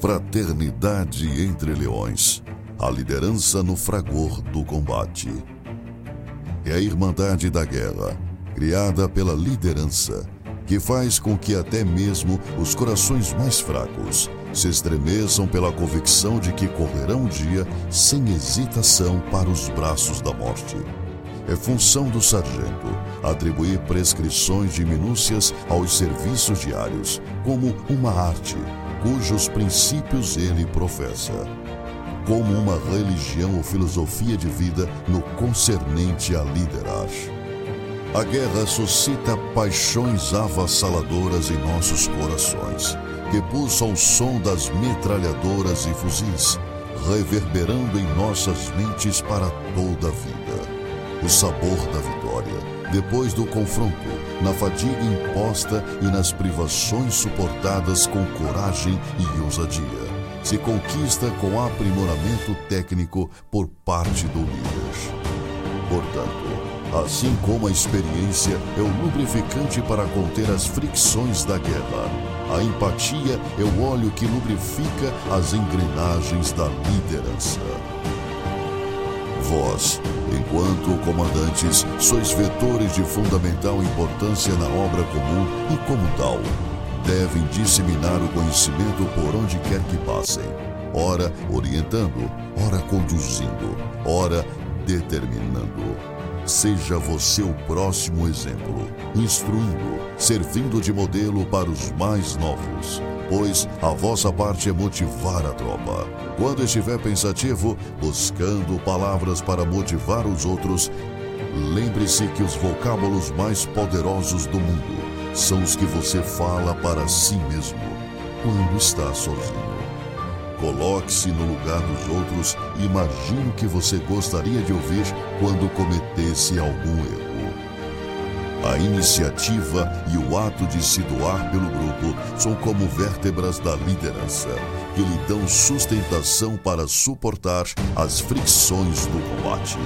Fraternidade entre leões. A liderança no fragor do combate. É a Irmandade da Guerra, criada pela liderança, que faz com que até mesmo os corações mais fracos se estremeçam pela convicção de que correrão um dia sem hesitação para os braços da morte. É função do sargento atribuir prescrições de minúcias aos serviços diários, como uma arte, cujos princípios ele professa. Como uma religião ou filosofia de vida no concernente a liderar. A guerra suscita paixões avassaladoras em nossos corações, que pulsam o som das metralhadoras e fuzis, reverberando em nossas mentes para toda a vida. O sabor da vitória, depois do confronto, na fadiga imposta e nas privações suportadas com coragem e ousadia, se conquista com aprimoramento técnico por parte do líder. Portanto, assim como a experiência é o lubrificante para conter as fricções da guerra, a empatia é o óleo que lubrifica as engrenagens da liderança. Vós, enquanto comandantes, sois vetores de fundamental importância na obra comum e, como tal, devem disseminar o conhecimento por onde quer que passem, ora orientando, ora conduzindo, ora determinando. Seja você o próximo exemplo, instruindo, servindo de modelo para os mais novos, pois a vossa parte é motivar a tropa. Quando estiver pensativo, buscando palavras para motivar os outros, lembre-se que os vocábulos mais poderosos do mundo são os que você fala para si mesmo quando está sozinho. Coloque-se no lugar dos outros e imagine o que você gostaria de ouvir quando cometesse algum erro. A iniciativa e o ato de se doar pelo grupo são como vértebras da liderança, que lhe dão sustentação para suportar as fricções do combate.